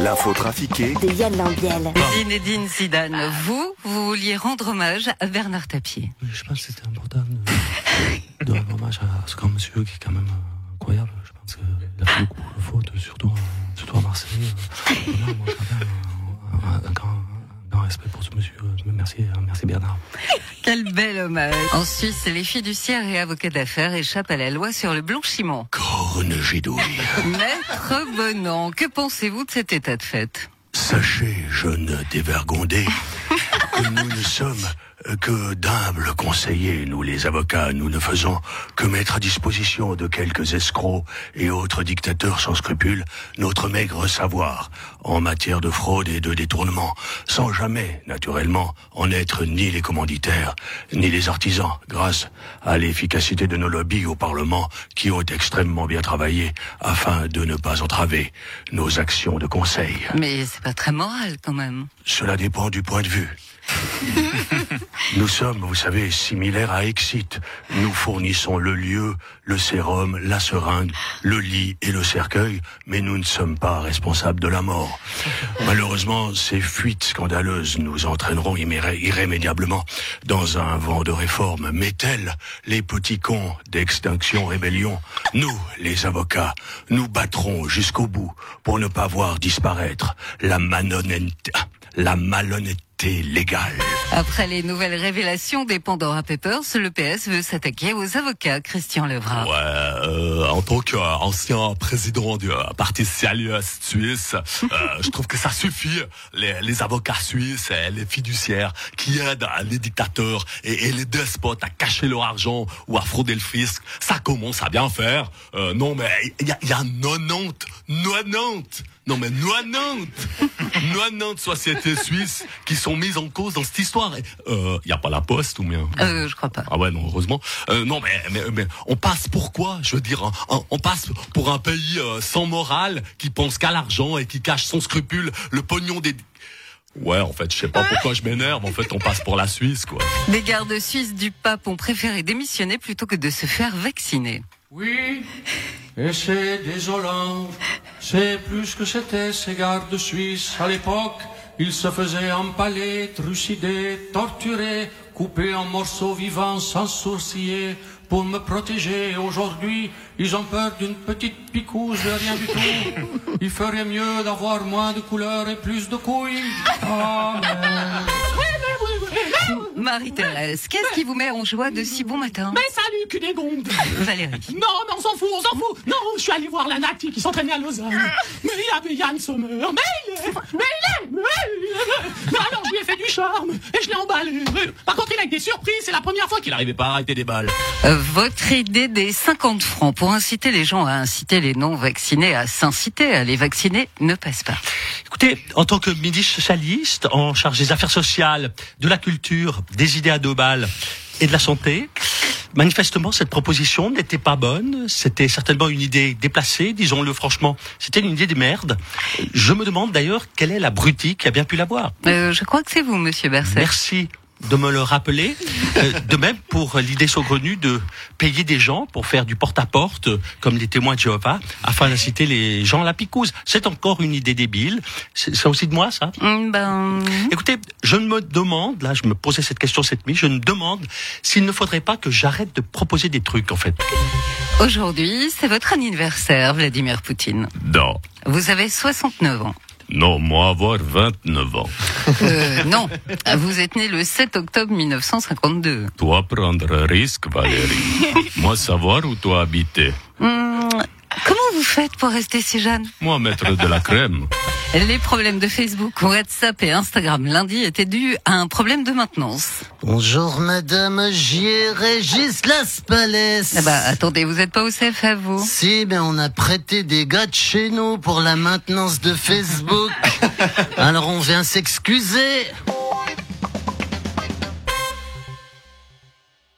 L'info trafiquée de Yann Lambiel. Zinedine Zidane, vous, vous vouliez rendre hommage à Bernard Tapie. Oui, je pense que c'était important de, de rendre hommage à ce grand monsieur qui est quand même incroyable. Je pense qu'il a fait beaucoup de fautes, surtout, surtout à Marseille. Euh, vraiment, moi, j'avais un, un, un grand, un grand respect pour ce monsieur. Euh, Merci, euh, merci Bernard. Quel bel hommage. En Suisse, les fiduciaires et avocats d'affaires échappent à la loi sur le blanchiment. Corne gidouille. Maître Bonan, que pensez-vous de cet état de fait? Sachez, jeune dévergondé, que nous ne sommes que d'humbles conseillers, nous les avocats, nous ne faisons que mettre à disposition de quelques escrocs et autres dictateurs sans scrupules notre maigre savoir en matière de fraude et de détournement, sans jamais, naturellement, en être ni les commanditaires, ni les artisans, grâce à l'efficacité de nos lobbies au Parlement qui ont extrêmement bien travaillé afin de ne pas entraver nos actions de conseil. C'est pas très moral quand même. Cela dépend du point de vue. Nous sommes, vous savez, similaires à Exit. Nous fournissons le lieu, le sérum, la seringue, le lit et le cercueil, mais nous ne sommes pas responsables de la mort. Malheureusement, ces fuites scandaleuses nous entraîneront irrémédiablement dans un vent de réforme. Mais tels les petits cons d'extinction rébellion, nous, les avocats, nous battrons jusqu'au bout pour ne pas voir disparaître la la malhonnêteté légale. Après les nouvelles révélations des Pandora Papers, le PS veut s'attaquer aux avocats, Christian Levra. Ouais, euh, en tant qu'ancien président du euh, Parti socialiste suisse, euh, je trouve que ça suffit. Les, les avocats suisses et les fiduciaires qui aident les dictateurs et, et les despotes à cacher leur argent ou à frauder le fisc, ça commence à bien faire. Euh, non, mais il y a, y a 90, 90, non mais 90, 90 sociétés suisses qui sont mises en cause dans cette histoire. Il euh, y a pas la poste ou bien? Euh, je crois pas. ah ouais, non, heureusement. Euh, non, mais, mais, mais on passe pour quoi? Je veux dire, hein, hein, on passe pour un pays euh, sans morale qui pense qu'à l'argent et qui cache sans scrupule le pognon des... Ouais, en fait, je sais pas pourquoi je m'énerve. En fait, on passe pour la Suisse, quoi. Des gardes suisses du pape ont préféré démissionner plutôt que de se faire vacciner. Oui, et c'est désolant. C'est plus que c'était ces gardes suisses. À l'époque, ils se faisaient empaler, trucider, torturer, couper en morceaux vivants sans sourciller pour me protéger. Aujourd'hui, ils ont peur d'une petite picouse de rien du tout. Il ferait mieux d'avoir moins de couleurs et plus de couilles. Amen. Marie-Thérèse, qu'est-ce qui vous met en joie de si bon matin? Mais salut, Cunégonde Valérie. Non, mais on s'en fout, on s'en fout Non, je suis allé voir la Nati qui s'entraînait à Lausanne. Mais il y avait Yann Sommer. Mais il est Mais Mais alors, je lui ai fait du charme et je l'ai emballé. Par contre, il a été surpris, c'est la première fois qu'il Il arrive. arrivait pas à arrêter des balles. Votre idée des 50 francs pour inciter les gens à inciter les non-vaccinés à s'inciter à les vacciner ne passe pas. Écoutez, en tant que ministre socialiste en charge des affaires sociales, de la culture, des idées à deux balles et de la santé, manifestement cette proposition n'était pas bonne. C'était certainement une idée déplacée, disons-le franchement. C'était une idée de merde. Je me demande d'ailleurs quelle est l'abruti qui a bien pu l'avoir. Euh, je crois que c'est vous, monsieur Berset. Merci de me le rappeler. Euh, de même pour l'idée saugrenue de payer des gens pour faire du porte-à-porte, euh, comme les témoins de Jéhovah, afin d'inciter les gens à la picouse. C'est encore une idée débile. C'est aussi de moi, ça Hum, Ben, Écoutez, je me demande, là, je me posais cette question cette nuit, je me demande s'il ne faudrait pas que j'arrête de proposer des trucs, en fait. aujourd'hui, c'est votre anniversaire, Vladimir Poutine. Non. Vous avez 69 ans. Non, moi avoir 29 ans. Euh, non, vous êtes né le 7 octobre 1952. Toi prendre un risque, Valérie. moi savoir où toi habiter. Hum, comment vous faites pour rester si jeune? Moi mettre de la crème. Les problèmes de Facebook, WhatsApp et Instagram lundi étaient dus à un problème de maintenance. Bonjour madame, j'y ai Régis Las Palais. Ah bah attendez, vous êtes pas au CFF vous? Si, mais on a prêté des gars de chez nous pour la maintenance de Facebook. Alors on vient s'excuser.